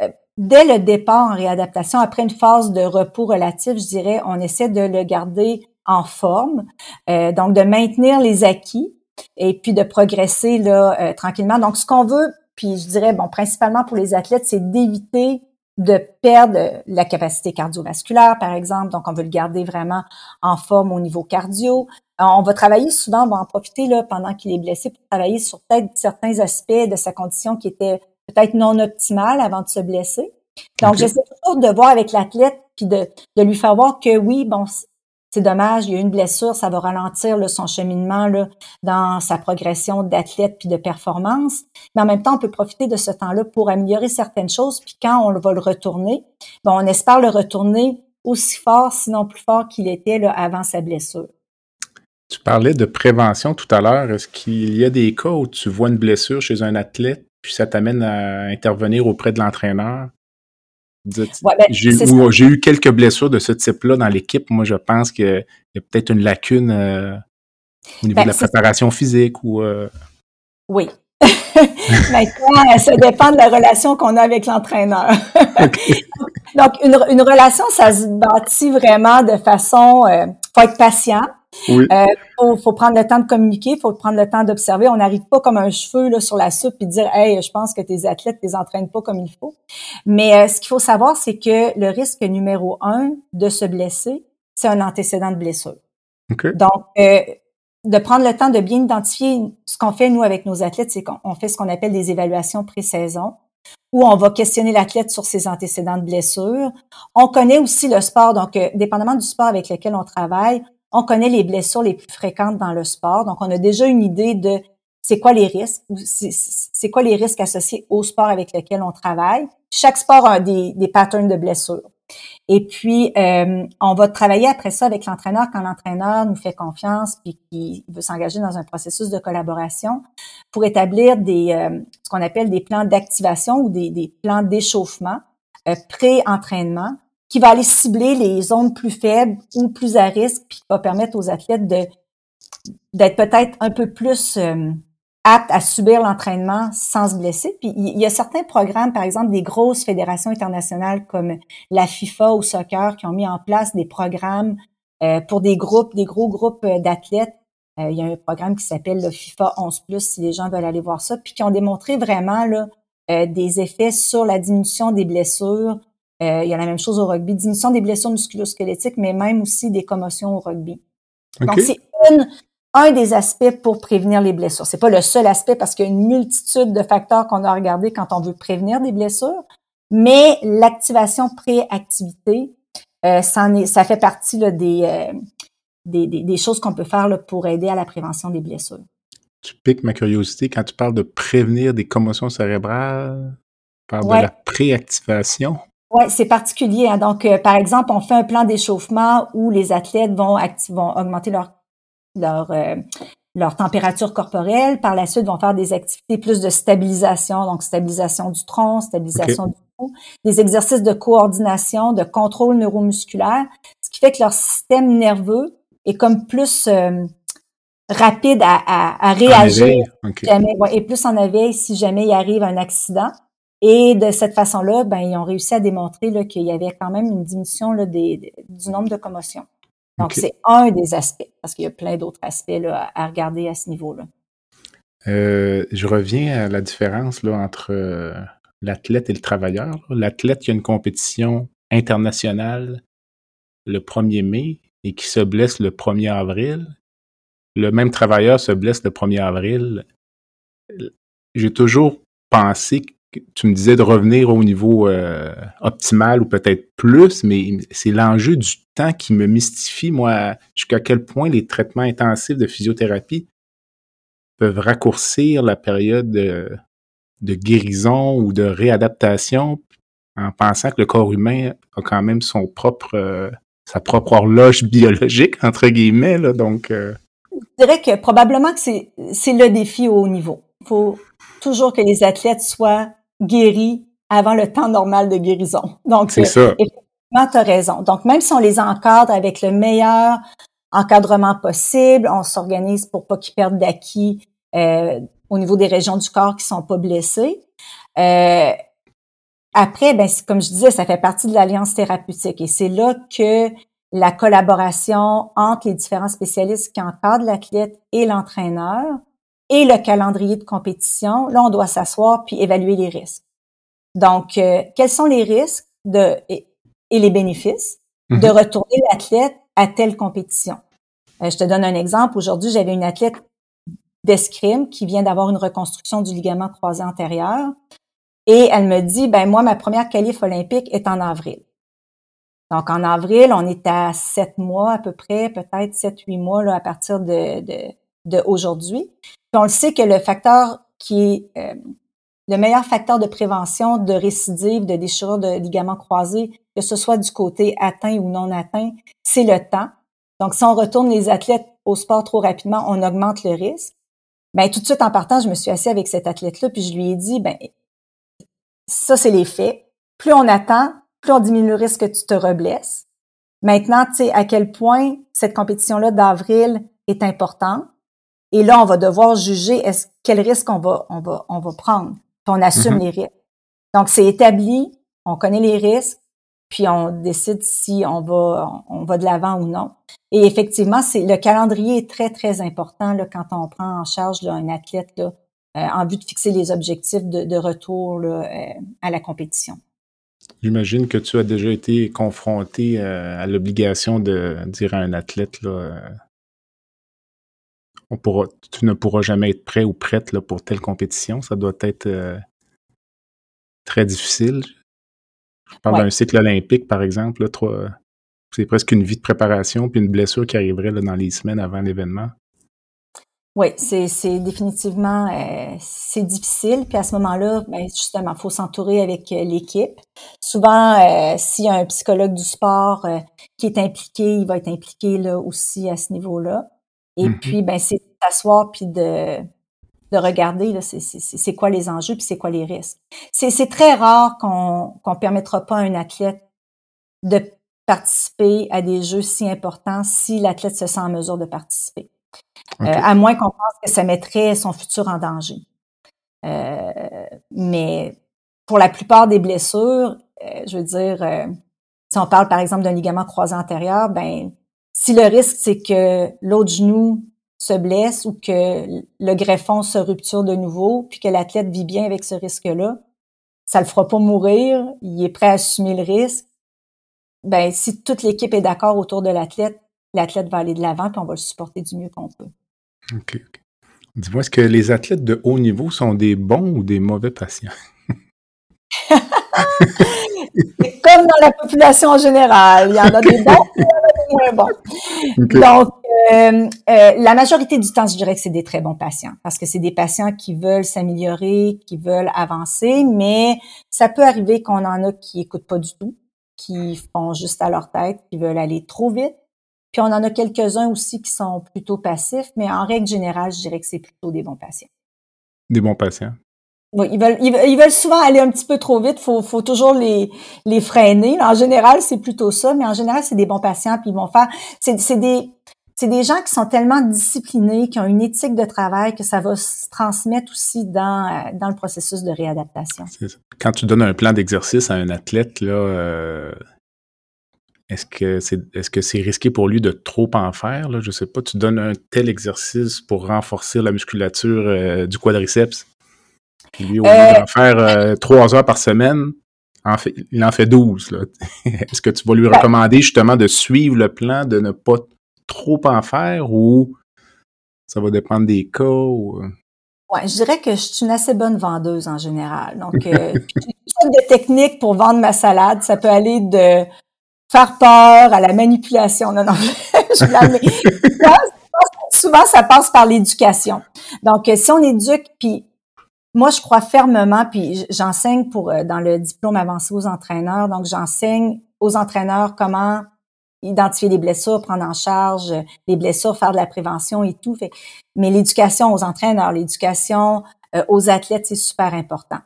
euh, dès le départ en réadaptation, après une phase de repos relatif, je dirais, on essaie de le garder en forme, euh, donc de maintenir les acquis et puis de progresser là euh, tranquillement. Donc, ce qu'on veut, puis je dirais, bon, principalement pour les athlètes, c'est d'éviter de perdre la capacité cardiovasculaire, par exemple. Donc, on veut le garder vraiment en forme au niveau cardio. On va travailler souvent, on va en profiter là pendant qu'il est blessé pour travailler sur peut-être certains aspects de sa condition qui étaient peut-être non optimale avant de se blesser. Donc, j'essaie toujours de voir avec l'athlète puis de, de lui faire voir que oui, bon, c'est dommage, il y a une blessure, ça va ralentir là, son cheminement là, dans sa progression d'athlète puis de performance. Mais en même temps, on peut profiter de ce temps-là pour améliorer certaines choses. Puis quand on va le retourner, bon, on espère le retourner aussi fort, sinon plus fort qu'il était là, avant sa blessure. Tu parlais de prévention tout à l'heure. Est-ce qu'il y a des cas où tu vois une blessure chez un athlète puis ça t'amène à intervenir auprès de l'entraîneur. Ben, j'ai eu quelques blessures de ce type-là dans l'équipe. Moi, je pense qu'il y a peut-être une lacune euh, au niveau ben, de la préparation physique ou. Euh, oui. [LAUGHS] Maintenant, ça dépend de la relation qu'on a avec l'entraîneur. [LAUGHS] Donc, une, relation, ça se bâtit vraiment de façon. Il euh, faut être patient. Il euh, faut, prendre le temps de communiquer, faut prendre le temps d'observer. On n'arrive pas comme un cheveu là, sur la soupe et dire Hey, je pense que tes athlètes les entraînent pas comme il faut. Mais euh, ce qu'il faut savoir, c'est que le risque numéro un de se blesser, c'est un antécédent de blessure. Donc, euh, de prendre le temps de bien identifier ce qu'on fait, nous, avec nos athlètes, c'est qu'on fait ce qu'on appelle des évaluations pré-saison où on va questionner l'athlète sur ses antécédents de blessure. On connaît aussi le sport, donc dépendamment du sport avec lequel on travaille, on connaît les blessures les plus fréquentes dans le sport, donc on a déjà une idée de c'est quoi les risques, c'est quoi les risques associés au sport avec lequel on travaille. Chaque sport a des, patterns de blessures. Et puis, euh, on va travailler après ça avec l'entraîneur quand l'entraîneur nous fait confiance puis qu'il veut s'engager dans un processus de collaboration pour établir des euh, ce qu'on appelle des plans d'activation ou des, des plans d'échauffement euh, pré-entraînement qui va aller cibler les zones plus faibles ou plus à risque, puis qui va permettre aux athlètes de d'être peut-être un peu plus euh, apte à subir l'entraînement sans se blesser. Puis il y a certains programmes, par exemple des grosses fédérations internationales comme la FIFA au soccer, qui ont mis en place des programmes euh, pour des groupes, des gros groupes euh, d'athlètes. il y a un programme qui s'appelle le FIFA 11+, si les gens veulent aller voir ça, puis qui ont démontré vraiment là, des effets sur la diminution des blessures. Il y a la même chose au rugby, diminution des blessures musculosquelettiques, mais même aussi des commotions au rugby. Donc, c'est un des aspects pour prévenir les blessures. C'est pas le seul aspect parce qu'il y a une multitude de facteurs qu'on a regardés quand on veut prévenir des blessures, mais l'activation pré-activité, euh, ça fait partie là, des, euh, des, des, choses qu'on peut faire là, pour aider à la prévention des blessures. Tu piques ma curiosité quand tu parles de prévenir des commotions cérébrales, par de la préactivation. Oui, c'est particulier. Hein. Donc, euh, par exemple, on fait un plan d'échauffement où les athlètes vont, vont augmenter leur, leur, euh, leur température corporelle. Par la suite, vont faire des activités plus de stabilisation, donc stabilisation du tronc, stabilisation du cou, des exercices de coordination, de contrôle neuromusculaire, ce qui fait que leur système nerveux est comme plus euh, rapide à, à, à réagir jamais, et plus en éveil si jamais il arrive un accident. Et de cette façon-là, ben, ils ont réussi à démontrer qu'il y avait quand même une diminution là, des, du nombre de commotions. Donc, c'est un des aspects, parce qu'il y a plein d'autres aspects là, à regarder à ce niveau-là. Euh, je reviens à la différence là, entre euh, l'athlète et le travailleur. L'athlète qui a une compétition internationale le 1er mai et qui se blesse le 1er avril. Le même travailleur se blesse le 1er avril. J'ai toujours pensé tu me disais de revenir au niveau euh, optimal ou peut-être plus, mais c'est l'enjeu du temps qui me mystifie, moi, jusqu'à quel point les traitements intensifs de physiothérapie peuvent raccourcir la période de, guérison ou de réadaptation en pensant que le corps humain a quand même son propre, euh, sa propre horloge biologique, entre guillemets. Là, donc, euh. Je dirais que probablement que c'est le défi au haut niveau. Il faut toujours que les athlètes soient guéris avant le temps normal de guérison. Donc, c'est ça. Effectivement, tu as raison. Donc, même si on les encadre avec le meilleur encadrement possible, on s'organise pour pas qu'ils perdent d'acquis euh, au niveau des régions du corps qui sont pas blessées. Euh, après, ben, comme je disais, ça fait partie de l'alliance thérapeutique et c'est là que la collaboration entre les différents spécialistes qui encadrent l'athlète et l'entraîneur et le calendrier de compétition, là, on doit s'asseoir puis évaluer les risques. Donc, euh, quels sont les risques de, et, les bénéfices de mhm. retourner l'athlète à telle compétition? Euh, je te donne un exemple. Aujourd'hui, j'avais une athlète d'escrime qui vient d'avoir une reconstruction du ligament croisé antérieur. Et elle me dit, ben moi, ma première qualif olympique est en avril. Donc, en avril, on est à sept mois à peu près, peut-être sept, huit mois là, à partir de, de, de aujourd'hui on le sait que le facteur qui est euh, le meilleur facteur de prévention de récidive, de déchirure de ligaments croisés, que ce soit du côté atteint ou non atteint, c'est le temps. Donc, si on retourne les athlètes au sport trop rapidement, on augmente le risque. Ben, tout de suite en partant, je me suis assise avec cet athlète-là, puis je lui ai dit, ben, ça, c'est les faits. Plus on attend, plus on diminue le risque que tu te reblesses. Maintenant, tu sais, à quel point cette compétition-là d'avril est importante. Et là, on va devoir juger est-ce quel risque on va, on va, on va prendre. Puis on assume mm-hmm. les risques. Donc, c'est établi, on connaît les risques, puis on décide si on va, on va de l'avant ou non. Et effectivement, c'est le calendrier est très, très important là, quand on prend en charge là, un athlète là, euh, en vue de fixer les objectifs de, de retour là, euh, à la compétition. J'imagine que tu as déjà été confronté euh, à l'obligation de dire à un athlète là, tu ne pourras jamais être prêt ou prête là, pour telle compétition. Ça doit être euh, très difficile. Je parle d'un cycle olympique, par exemple. c'est presque une vie de préparation, puis une blessure qui arriverait dans les semaines avant l'événement. Oui, c'est, définitivement euh, c'est difficile. Puis à ce moment-là, ben, justement, il faut s'entourer avec euh, l'équipe. Souvent, s'il y a un psychologue du sport qui est impliqué, il va être impliqué là aussi à ce niveau-là. Et mmh puis, ben, c'est d'asseoir puis de, de regarder là, c'est, quoi les enjeux puis c'est quoi les risques. C'est, très rare qu'on qu'on permettra pas à un athlète de participer à des jeux si importants si l'athlète se sent en mesure de participer. à moins qu'on pense que ça mettrait son futur en danger. mais pour la plupart des blessures, je veux dire, si on parle par exemple d'un ligament croisé antérieur, ben si le risque c'est que l'autre genou se blesse ou que le greffon se rupture de nouveau, puis que l'athlète vit bien avec ce risque-là, ça le fera pas mourir, il est prêt à assumer le risque. Ben si toute l'équipe est d'accord autour de l'athlète, l'athlète va aller de l'avant puis on va le supporter du mieux qu'on peut. OK. Dis-moi, est-ce que les athlètes de haut niveau sont des bons ou des mauvais patients? [LAUGHS] C'est comme dans la population en général. Il y en a des bons, il y en a des moins bons. Donc, euh, euh, la majorité du temps, je dirais que c'est des très bons patients parce que c'est des patients qui veulent s'améliorer, qui veulent avancer, mais ça peut arriver qu'on en a qui écoutent pas du tout, qui font juste à leur tête, qui veulent aller trop vite. Puis on en a quelques-uns aussi qui sont plutôt passifs, mais en règle générale, je dirais que c'est plutôt des bons patients. Des bons patients. Ils veulent, ils veulent souvent aller un petit peu trop vite. Faut, faut toujours les, freiner. En général, c'est plutôt ça, mais en général, c'est des bons patients. Puis ils vont faire. C'est, des, gens qui sont tellement disciplinés, qui ont une éthique de travail que ça va se transmettre aussi dans, euh, dans le processus de réadaptation. Quand tu donnes un plan d'exercice à un athlète, là, euh, est-ce que c'est est-ce que c'est risqué pour lui de trop en faire? Là? Je sais pas, tu donnes un tel exercice pour renforcer la musculature euh, du quadriceps? Puis lui, au lieu euh, d'en faire euh, trois heures par semaine, en fait, il en fait douze. [LAUGHS] Est-ce que tu vas lui recommander justement de suivre le plan, de ne pas trop en faire ou ça va dépendre des cas? Ou... Euh? Ouais, je dirais que je suis une assez bonne vendeuse en général. Donc, euh, [LAUGHS] de techniques pour vendre ma salade. Ça peut aller de faire peur à la manipulation. Non, non, [LAUGHS] je, je souvent, ça passe par l'éducation. Donc, si on éduque, puis moi, je crois fermement, puis j'enseigne pour euh, dans le diplôme avancé aux entraîneurs, donc j'enseigne aux entraîneurs comment identifier les blessures, prendre en charge euh, les blessures, faire de la prévention et tout. Mais l'éducation aux entraîneurs, l'éducation euh, aux athlètes, c'est super important.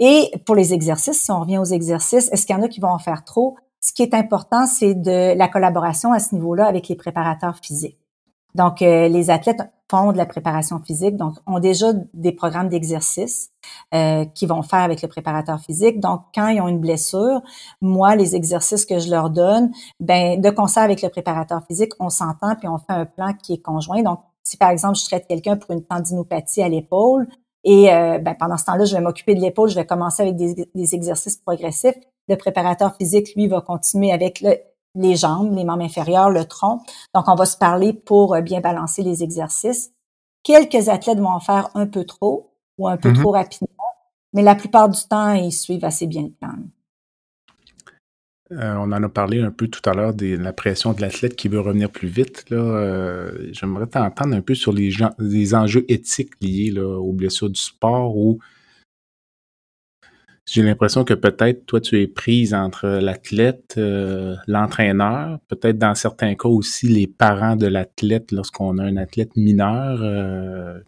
Et pour les exercices, si on revient aux exercices, est-ce qu'il y en a qui vont en faire trop? Ce qui est important, c'est de la collaboration à ce niveau-là avec les préparateurs physiques. Donc, les athlètes font de la préparation physique, donc ont déjà des programmes d'exercice euh, qu'ils vont faire avec le préparateur physique. Donc, quand ils ont une blessure, moi, les exercices que je leur donne, ben de concert avec le préparateur physique, on s'entend puis on fait un plan qui est conjoint. Donc, si par exemple je traite quelqu'un pour une tendinopathie à l'épaule et euh, ben, pendant ce temps-là, je vais m'occuper de l'épaule, je vais commencer avec des, des exercices progressifs. Le préparateur physique, lui, va continuer avec le, les jambes, les membres inférieurs, le tronc. Donc, on va se parler pour euh, bien balancer les exercices. Quelques athlètes vont en faire un peu trop ou un peu mm-hmm. trop rapidement, mais la plupart du temps, ils suivent assez bien le plan. Euh, on en a parlé un peu tout à l'heure de la pression de l'athlète qui veut revenir plus vite. Là, euh, j'aimerais t'entendre un peu sur les, les enjeux éthiques liés là, aux blessures du sport ou j'ai l'impression que peut-être toi tu es prise entre l'athlète, euh, l'entraîneur, peut-être dans certains cas aussi les parents de l'athlète lorsqu'on a un athlète mineur. Euh,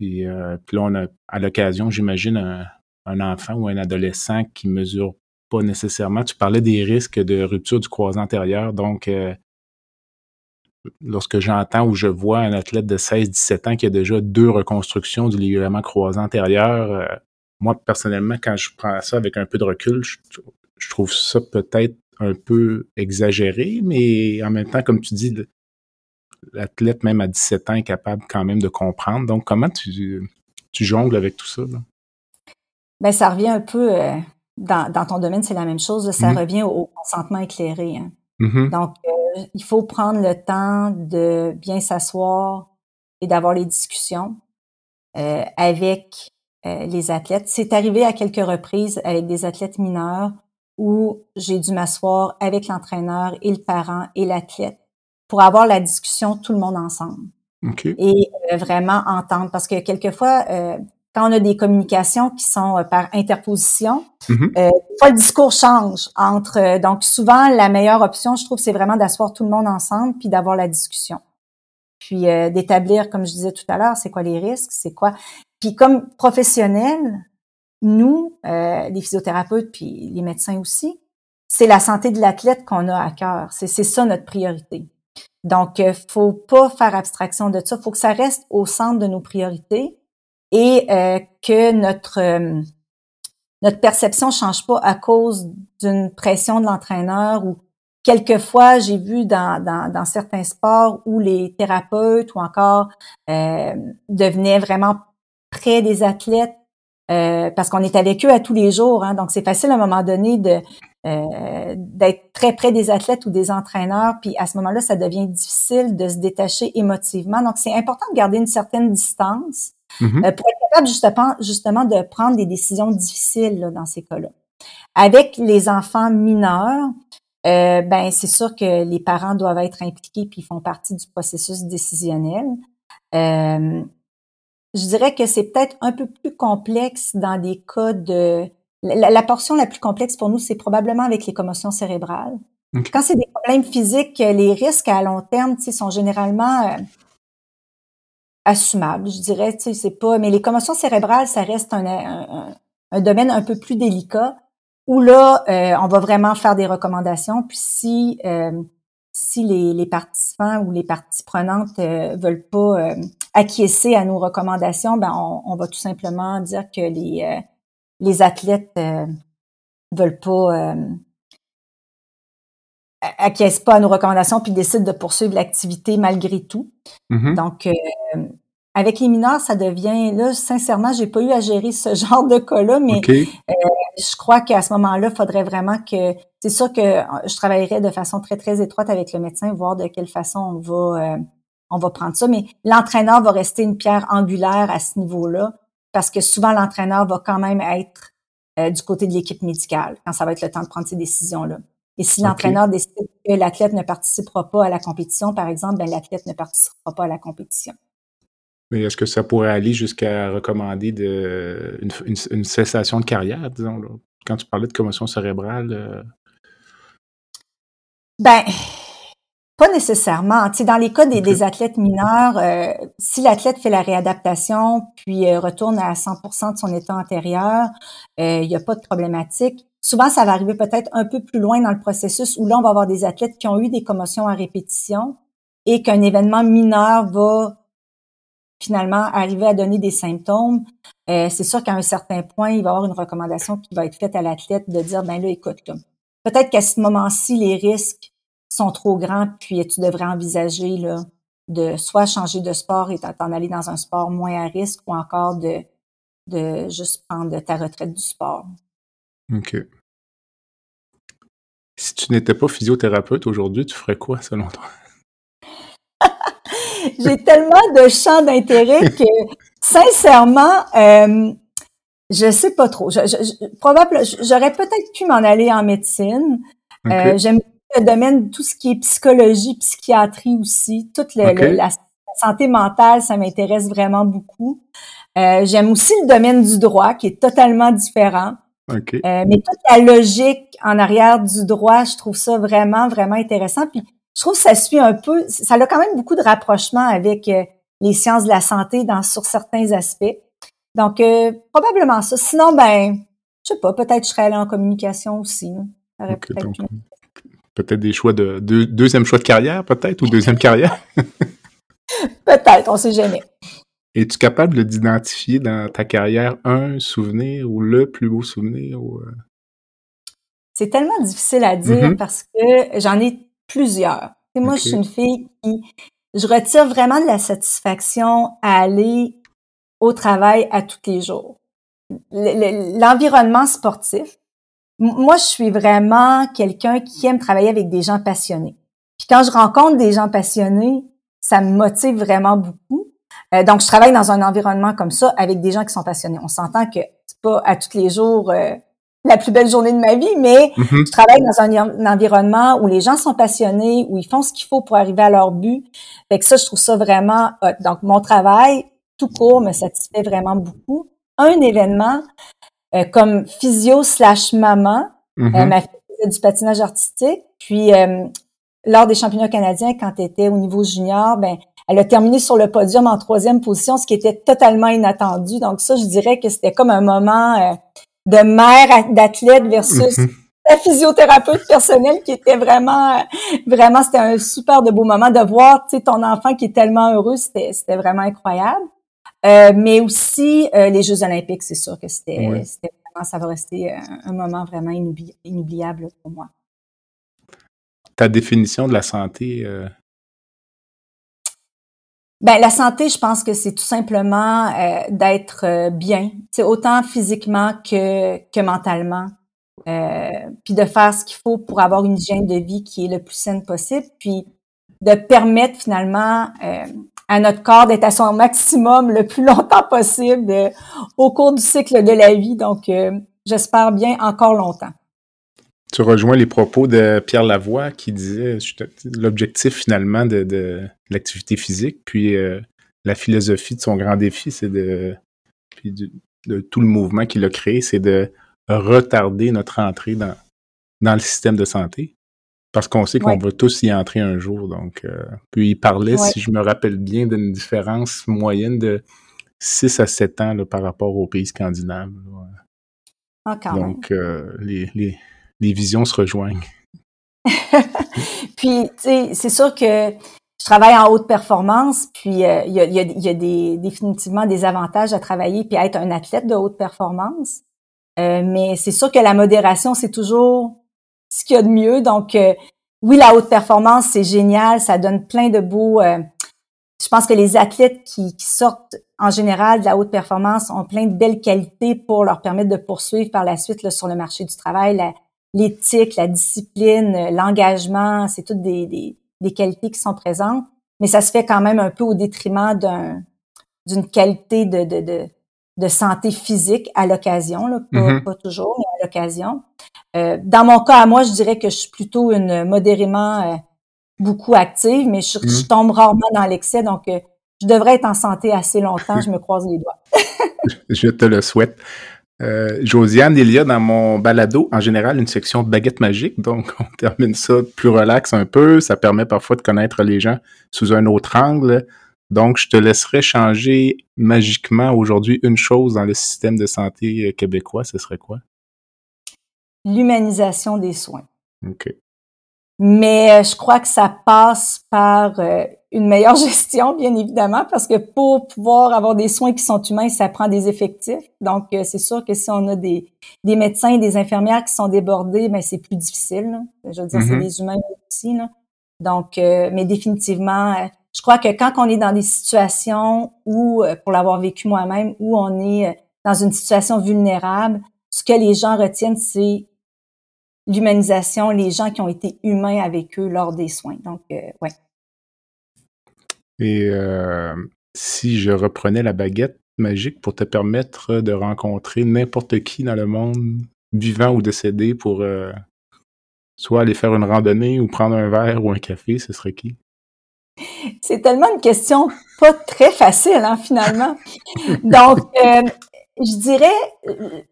et, euh, puis là on a à l'occasion, j'imagine un, enfant ou un adolescent qui mesure pas nécessairement. Tu parlais des risques de rupture du croisé antérieur, donc lorsque j'entends ou je vois un athlète de 16-17 ans qui a déjà deux reconstructions du ligament croisé antérieur, moi, personnellement, quand je prends ça avec un peu de recul, je, trouve ça peut-être un peu exagéré, mais en même temps, comme tu dis, l'athlète, même à 17 ans, est capable quand même de comprendre. Donc, comment tu, tu jongles avec tout ça? Bien, ça revient un peu, euh, dans, ton domaine, c'est la même chose, ça mm-hmm. revient au, consentement éclairé. Hein. Mm-hmm. Donc, euh, il faut prendre le temps de bien s'asseoir et d'avoir les discussions euh, avec euh, les athlètes. C'est arrivé à quelques reprises avec des athlètes mineurs où j'ai dû m'asseoir avec l'entraîneur et le parent et l'athlète pour avoir la discussion tout le monde ensemble. Et euh, vraiment entendre. Parce que quelquefois, euh, quand on a des communications qui sont par interposition, mm-hmm. le discours change entre. donc souvent, la meilleure option, je trouve, c'est vraiment d'asseoir tout le monde ensemble puis d'avoir la discussion. Puis d'établir, comme je disais tout à l'heure, c'est quoi les risques, c'est quoi. Puis comme professionnels, nous, euh, les physiothérapeutes, puis les médecins aussi, c'est la santé de l'athlète qu'on a à cœur. C'est ça notre priorité. Donc, euh, faut pas faire abstraction de ça. Faut que ça reste au centre de nos priorités et euh, que notre euh, notre perception change pas à cause d'une pression de l'entraîneur ou quelquefois j'ai vu dans, dans, dans, certains sports où les thérapeutes ou encore euh, devenaient vraiment près des athlètes euh, parce qu'on est avec eux à tous les jours. Hein, donc, c'est facile à un moment donné de euh, d'être très près des athlètes ou des entraîneurs. Puis à ce moment-là, ça devient difficile de se détacher émotivement. Donc, c'est important de garder une certaine distance mm-hmm. euh, pour être capable justement, justement de prendre des décisions difficiles là, dans ces cas-là. Avec les enfants mineurs, euh, ben c'est sûr que les parents doivent être impliqués puis ils font partie du processus décisionnel. Je dirais que c'est peut-être un peu plus complexe dans des cas de... La, portion la plus complexe pour nous, c'est probablement avec les commotions cérébrales. Quand c'est des problèmes physiques, les risques à long terme sont généralement euh, assumables, je dirais. C'est pas... Mais les commotions cérébrales, ça reste un, un, domaine un peu plus délicat où là, euh, on va vraiment faire des recommandations. Puis si euh, si les, les, participants ou les parties prenantes euh, veulent pas euh, acquiescer à nos recommandations, ben on, on, va tout simplement dire que les euh, les athlètes euh, veulent pas acquiescent pas à nos recommandations puis décident de poursuivre l'activité malgré tout. Mm-hmm. Donc avec les mineurs, ça devient là, sincèrement, j'ai pas eu à gérer ce [LAUGHS] genre de cas-là, mais euh, je crois qu'à ce moment-là, il faudrait vraiment que c'est sûr que euh, je travaillerais de façon très très étroite avec le médecin, voir de quelle façon on va euh, on va prendre ça. Mais l'entraîneur va rester une pierre angulaire à ce niveau-là, parce que souvent l'entraîneur va quand même être du côté de l'équipe médicale quand ça va être le temps de prendre ces décisions-là. Et si l'entraîneur décide que l'athlète ne participera pas à la compétition, par exemple, ben l'athlète ne participera pas à la compétition. Mais est-ce que ça pourrait aller jusqu'à recommander de, une, cessation de carrière, disons, là? quand tu parlais de commotion cérébrale? Euh? Ben, pas nécessairement. Tu sais, dans les cas des, athlètes mineurs, euh, si l'athlète fait la réadaptation puis euh, retourne à 100% de son état antérieur, il n'y a pas de problématique. Souvent, ça va arriver peut-être un peu plus loin dans le processus où là, on va avoir des athlètes qui ont eu des commotions à répétition et qu'un événement mineur va finalement arriver à donner des symptômes, euh, c'est sûr qu'à un certain point, il va y avoir une recommandation qui va être faite à l'athlète de dire, ben là, écoute, peut-être qu'à ce moment-ci, les risques sont trop grands, puis tu devrais envisager là, de soit changer de sport et t'en aller dans un sport moins à risque ou encore de, de juste prendre ta retraite du sport. OK. Si tu n'étais pas physiothérapeute aujourd'hui, tu ferais quoi selon toi? J'ai tellement de champs d'intérêt [LAUGHS] que, sincèrement, euh, je sais pas trop. Je, j'aurais peut-être pu m'en aller en médecine. Euh, j'aime le domaine, tout ce qui est psychologie, psychiatrie aussi, toute la, santé mentale, ça m'intéresse vraiment beaucoup. Euh, j'aime aussi le domaine du droit, qui est totalement différent. Euh, mais toute la logique en arrière du droit, je trouve ça vraiment, vraiment intéressant. Puis je trouve que ça suit un peu, ça a quand même beaucoup de rapprochement avec euh, les sciences de la santé dans sur certains aspects. Donc euh, probablement ça. Sinon, ben, je sais pas, peut-être je serais allée en communication aussi. peut-être des choix de, deuxième choix de carrière, peut-être, ou deuxième carrière? [LAUGHS] peut-être, on sait jamais. Es-tu capable d'identifier dans ta carrière un souvenir ou le plus beau souvenir? Euh? C'est tellement difficile à dire mm-hmm. parce que j'en ai plusieurs. Et moi, je suis une fille qui, je retire vraiment de la satisfaction à aller au travail à tous les jours. L'environnement sportif, moi, je suis vraiment quelqu'un qui aime travailler avec des gens passionnés. Puis quand je rencontre des gens passionnés, ça me motive vraiment beaucoup. Euh, donc, je travaille dans un environnement comme ça avec des gens qui sont passionnés. On s'entend que c'est pas à tous les jours euh, la plus belle journée de ma vie, mais mm-hmm. je travaille dans un, environnement où les gens sont passionnés, où ils font ce qu'il faut pour arriver à leur but. Fait que ça, je trouve ça vraiment hot. Donc, mon travail, tout court, me satisfait vraiment beaucoup. Un événement, euh, comme physio slash maman, euh, mm-hmm. ma fille faisait du patinage artistique, puis euh, lors des championnats canadiens, quand elle était au niveau junior, ben elle a terminé sur le podium en troisième position, ce qui était totalement inattendu. Donc ça, je dirais que c'était comme un moment de mère d'athlète versus mhm. la physiothérapeute personnelle qui était vraiment, vraiment, c'était un super de beau moment de voir, tu sais, ton enfant qui est tellement heureux, c'était, c'était vraiment incroyable. Euh, mais aussi euh, les Jeux Olympiques, c'est sûr que c'était, c'était vraiment, ça va rester un, moment vraiment inoubliable pour moi. Ta définition de la santé, ben la santé, je pense que c'est tout simplement euh, d'être euh, bien, c'est autant physiquement que que mentalement, euh, puis de faire ce qu'il faut pour avoir une hygiène de vie qui est le plus saine possible, puis de permettre finalement euh, à notre corps d'être à son [LAUGHS] maximum le plus longtemps possible au cours du cycle de la vie. Donc, j'espère bien encore longtemps. Tu rejoins les propos de Pierre Lavoie qui disait l'objectif finalement de, l'activité physique, puis euh, la philosophie de son grand défi, c'est de, puis de, tout le mouvement qu'il a créé, c'est de retarder notre entrée dans, dans le système de santé. Parce qu'on sait qu'on va tous y entrer un jour. Donc, euh, puis il parlait, si je me rappelle bien, d'une différence moyenne de 6 à 7 ans par rapport aux pays scandinaves. Ah, donc, euh, les, les les visions se rejoignent. [LAUGHS] puis, tu sais, c'est sûr que je travaille en haute performance, puis euh, il y, a, y, a, des, définitivement des avantages à travailler puis à être un athlète de haute performance. Euh, mais c'est sûr que la modération, c'est toujours ce qu'il y a de mieux. Donc, euh, oui, la haute performance, c'est génial, ça donne plein de beaux... je pense que les athlètes qui, qui, sortent en général de la haute performance ont plein de belles qualités pour leur permettre de poursuivre par la suite là, sur le marché du travail, l'éthique, la discipline, euh, l'engagement, c'est toutes des, des, des, qualités qui sont présentes, mais ça se fait quand même un peu au détriment d'un d'une qualité de, de, de, de, santé physique à l'occasion, là, pas, mm-hmm. pas, toujours, mais à l'occasion. Euh, dans mon cas, à moi, je dirais que je suis plutôt une modérément euh, beaucoup active, mais je, je, mm-hmm. tombe rarement dans l'excès, donc euh, je devrais être en santé assez longtemps, [LAUGHS] je me croise les doigts. je te le souhaite. Euh, Josiane, il y a dans mon balado, en général, une section baguette magique. Donc, [LAUGHS] on termine ça plus relax un peu. Ça permet parfois de connaître les gens sous un autre angle. Donc, je te laisserai changer magiquement aujourd'hui une chose dans le système de santé québécois. Ce serait quoi? L'humanisation des soins. OK. Mais euh, je crois que ça passe par euh, une meilleure [LAUGHS] gestion, bien évidemment, parce que pour pouvoir avoir des soins qui sont humains, ça prend des effectifs. Donc, euh, c'est sûr que si on a des, des médecins et des infirmières qui sont débordés, ben c'est plus difficile. Je veux dire, c'est mm-hmm. des humains aussi. Là. Donc, mais définitivement, je crois que quand on est dans des situations où, pour l'avoir vécu moi-même, où on est dans une situation vulnérable, ce que les gens retiennent, c'est l'humanisation, les gens qui ont été humains avec eux lors des soins. Donc, euh, ouais. Et euh, si je reprenais la baguette magique pour te permettre de rencontrer n'importe qui dans le monde, vivant ou décédé, pour euh, soit aller faire une randonnée ou prendre un verre ou un café, ce serait qui? C'est tellement une question pas très facile, hein, finalement. Donc, je dirais,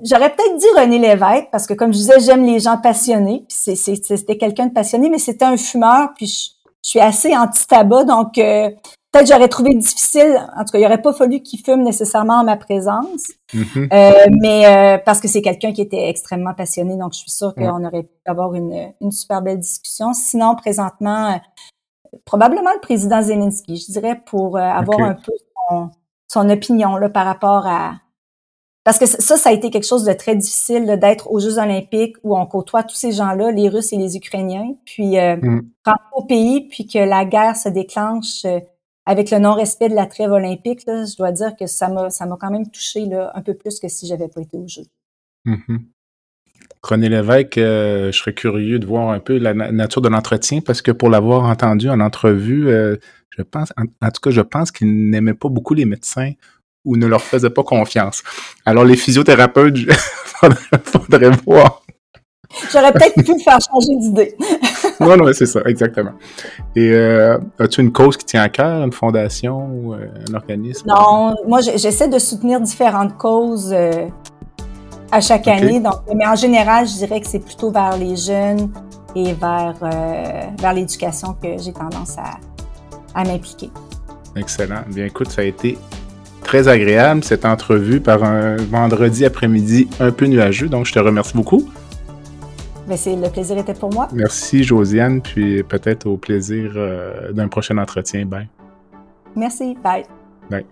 j'aurais peut-être dit René Lévesque, parce que comme je disais, j'aime les gens passionnés. C'était quelqu'un de passionné, mais c'était un fumeur, puis je, suis assez anti-tabac, donc euh, peut-être j'aurais trouvé difficile, en tout cas, il aurait pas fallu qu'il fume nécessairement en ma présence, mm-hmm. euh, mais euh, parce que c'est quelqu'un qui était extrêmement passionné, donc je suis sûre qu'on aurait pu avoir une, une super belle discussion. Sinon, présentement, probablement le président Zelensky, je dirais, pour avoir un peu son, son opinion là, par rapport à parce que ça, ça a été quelque chose de très difficile d'être aux Jeux olympiques où on côtoie tous ces gens-là, les Russes et les Ukrainiens, puis euh, mm. au pays, puis que la guerre se déclenche euh, avec le non-respect de la trêve olympique. Là, je dois dire que ça m'a ça m'a quand même touché là, un peu plus que si j'avais pas été aux Jeux. Mm-hmm. René Lévesque, euh, je serais curieux de voir un peu la nature de l'entretien parce que pour l'avoir entendu en entrevue, je pense, en, tout cas, je pense qu'il n'aimait pas beaucoup les médecins ou ne leur faisait pas confiance. Alors, les physiothérapeutes, [LAUGHS] faudrait, faudrait voir. J'aurais peut-être pu faire changer d'idée. [LAUGHS] non, non, c'est ça, exactement. Et euh, as-tu une cause qui tient à cœur, une fondation ou euh, un organisme? Non, moi, j'essaie de soutenir différentes causes euh, à chaque année. Donc, mais en général, je dirais que c'est plutôt vers les jeunes et vers, vers l'éducation que j'ai tendance à, à m'impliquer. Excellent. Bien, écoute, ça a été très agréable cette entrevue par un vendredi après-midi un peu nuageux. Donc, je te remercie beaucoup. Ben, c'est le plaisir était pour moi. Merci Josiane, puis peut-être au plaisir euh, d'un prochain entretien. Bye. Merci. Bye. Bye.